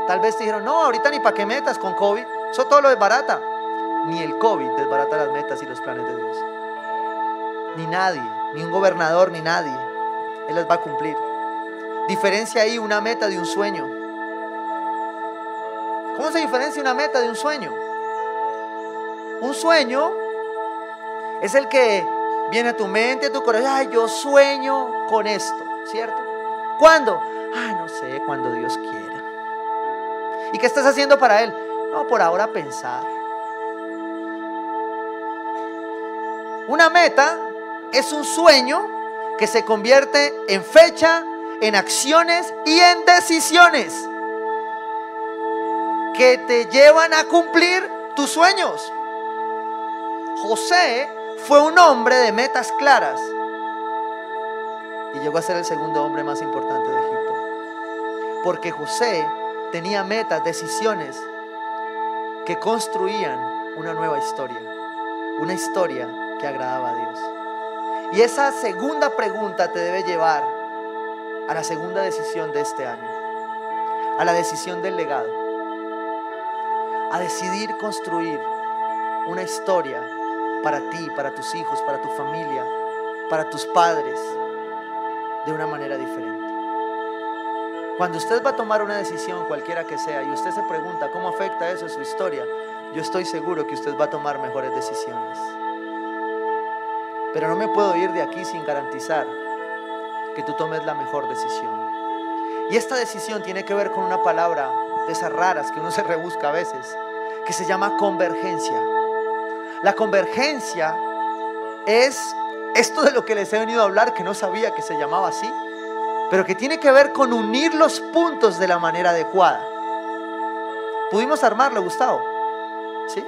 Tal vez te dijeron, no, ahorita ni para qué metas con COVID, eso todo lo desbarata. Ni el COVID desbarata las metas y los planes de Dios. Ni nadie, ni un gobernador, ni nadie. Él las va a cumplir. Diferencia ahí una meta de un sueño. ¿Cómo se diferencia una meta de un sueño? Un sueño es el que viene a tu mente, a tu corazón. Ay, yo sueño con esto, ¿cierto? ¿Cuándo? Ah, no sé, cuando Dios quiera. ¿Y qué estás haciendo para Él? No, por ahora pensar. Una meta es un sueño que se convierte en fecha, en acciones y en decisiones que te llevan a cumplir tus sueños. José fue un hombre de metas claras y llegó a ser el segundo hombre más importante de Egipto. Porque José tenía metas, decisiones que construían una nueva historia, una historia que agradaba a Dios. Y esa segunda pregunta te debe llevar a la segunda decisión de este año, a la decisión del legado, a decidir construir una historia para ti, para tus hijos, para tu familia, para tus padres, de una manera diferente. Cuando usted va a tomar una decisión, cualquiera que sea, y usted se pregunta cómo afecta eso a su historia, yo estoy seguro que usted va a tomar mejores decisiones. Pero no me puedo ir de aquí sin garantizar que tú tomes la mejor decisión. Y esta decisión tiene que ver con una palabra de esas raras que uno se rebusca a veces, que se llama convergencia. La convergencia es esto de lo que les he venido a hablar, que no sabía que se llamaba así, pero que tiene que ver con unir los puntos de la manera adecuada. ¿Pudimos armarlo, Gustavo? ¿Sí?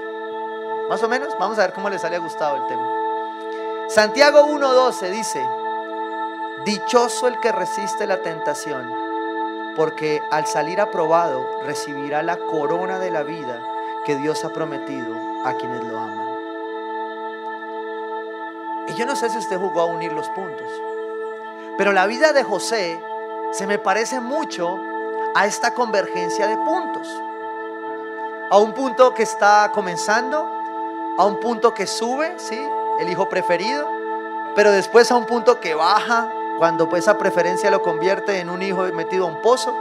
Más o menos. Vamos a ver cómo le sale a Gustavo el tema. Santiago 1.12 dice, Dichoso el que resiste la tentación, porque al salir aprobado recibirá la corona de la vida que Dios ha prometido a quienes lo aman. Y yo no sé si usted jugó a unir los puntos, pero la vida de José se me parece mucho a esta convergencia de puntos. A un punto que está comenzando, a un punto que sube, ¿sí? El hijo preferido, pero después a un punto que baja cuando pues esa preferencia lo convierte en un hijo metido a un pozo,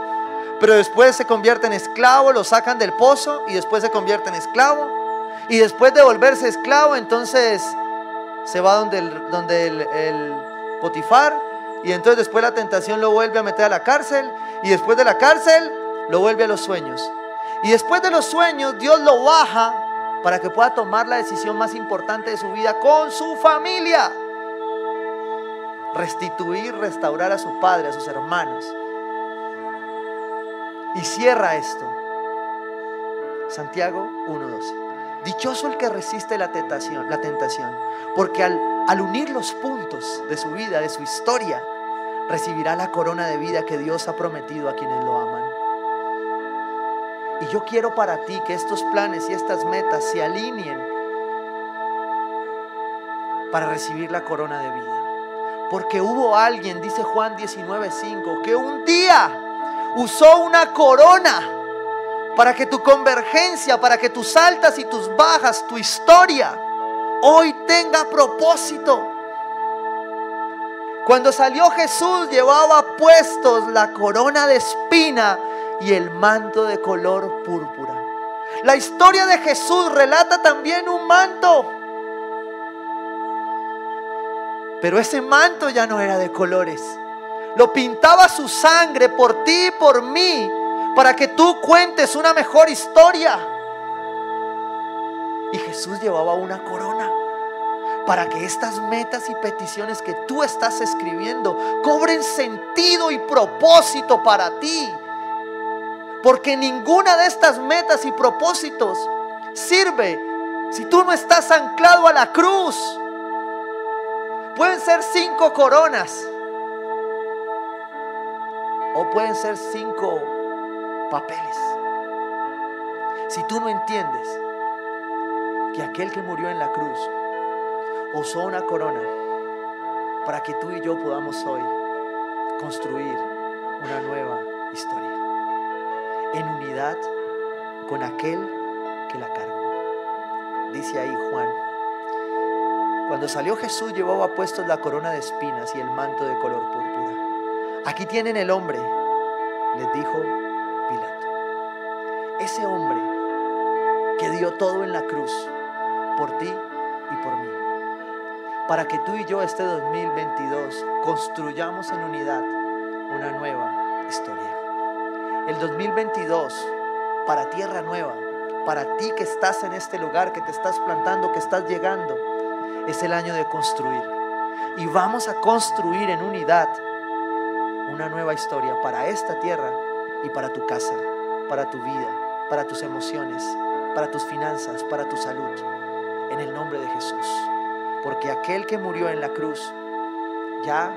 pero después se convierte en esclavo, lo sacan del pozo y después se convierte en esclavo y después de volverse esclavo entonces se va donde el, donde el, Potifar y entonces después la tentación lo vuelve a meter a la cárcel y después de la cárcel lo vuelve a los sueños. Y después de los sueños Dios lo baja para que pueda tomar la decisión más importante de su vida con su familia. Restituir, restaurar a su padre, a sus hermanos. Y cierra esto. Santiago 1.12. Dichoso el que resiste la tentación, la tentación, porque al, al unir los puntos de su vida, de su historia, recibirá la corona de vida que Dios ha prometido a quienes lo aman. Y yo quiero para ti que estos planes y estas metas se alineen para recibir la corona de vida. Porque hubo alguien, dice Juan 19:5, que un día usó una corona para que tu convergencia, para que tus altas y tus bajas, tu historia, hoy tenga propósito. Cuando salió Jesús llevaba puestos la corona de espina y el manto de color púrpura. La historia de Jesús relata también un manto. Pero ese manto ya no era de colores. Lo pintaba su sangre por ti y por mí para que tú cuentes una mejor historia. Y Jesús llevaba una corona para que estas metas y peticiones que tú estás escribiendo cobren sentido y propósito para ti. Porque ninguna de estas metas y propósitos sirve si tú no estás anclado a la cruz. Pueden ser cinco coronas o pueden ser cinco papeles. Si tú no entiendes que aquel que murió en la cruz usó una corona para que tú y yo podamos hoy construir una nueva historia en unidad con aquel que la cargó. Dice ahí Juan, cuando salió Jesús llevaba puestos la corona de espinas y el manto de color púrpura. Aquí tienen el hombre, les dijo ese hombre que dio todo en la cruz por ti y por mí. Para que tú y yo este 2022 construyamos en unidad una nueva historia. El 2022 para tierra nueva, para ti que estás en este lugar, que te estás plantando, que estás llegando, es el año de construir. Y vamos a construir en unidad una nueva historia para esta tierra y para tu casa, para tu vida, para tus emociones, para tus finanzas, para tu salud. En el nombre de Jesús. Porque aquel que murió en la cruz ya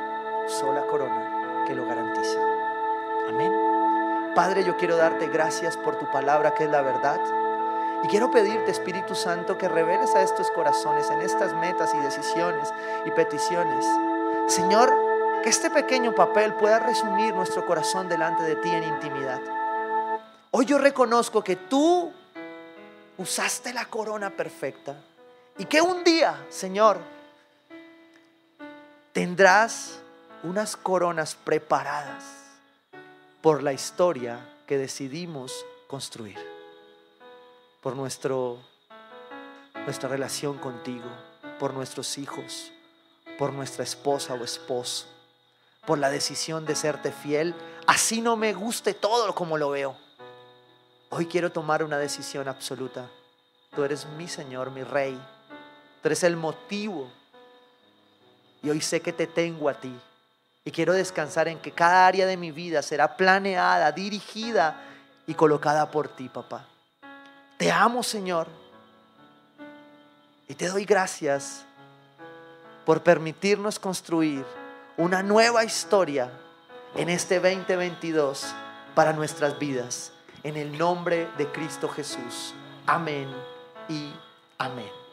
usó la corona que lo garantiza. Amén. Padre, yo quiero darte gracias por tu palabra que es la verdad. Y quiero pedirte, Espíritu Santo, que reveles a estos corazones en estas metas y decisiones y peticiones. Señor, que este pequeño papel pueda resumir nuestro corazón delante de ti en intimidad. Hoy yo reconozco que tú usaste la corona perfecta y que un día, Señor, tendrás unas coronas preparadas por la historia que decidimos construir, por nuestro, nuestra relación contigo, por nuestros hijos, por nuestra esposa o esposo, por la decisión de serte fiel, así no me guste todo como lo veo. Hoy quiero tomar una decisión absoluta. Tú eres mi Señor, mi Rey. Tú eres el motivo. Y hoy sé que te tengo a ti. Y quiero descansar en que cada área de mi vida será planeada, dirigida y colocada por ti, papá. Te amo, Señor. Y te doy gracias por permitirnos construir una nueva historia en este 2022 para nuestras vidas. En el nombre de Cristo Jesús. Amén y amén.